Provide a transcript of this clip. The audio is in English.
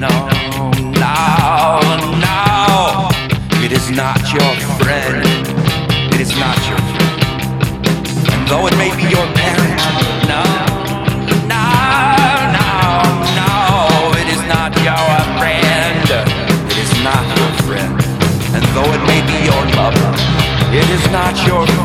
no, no, no. It is not your friend. It is not your friend. And though it may be your parent, no, no, no, no. It is not your friend. It is not your friend. And though it may be your lover, it is not your friend.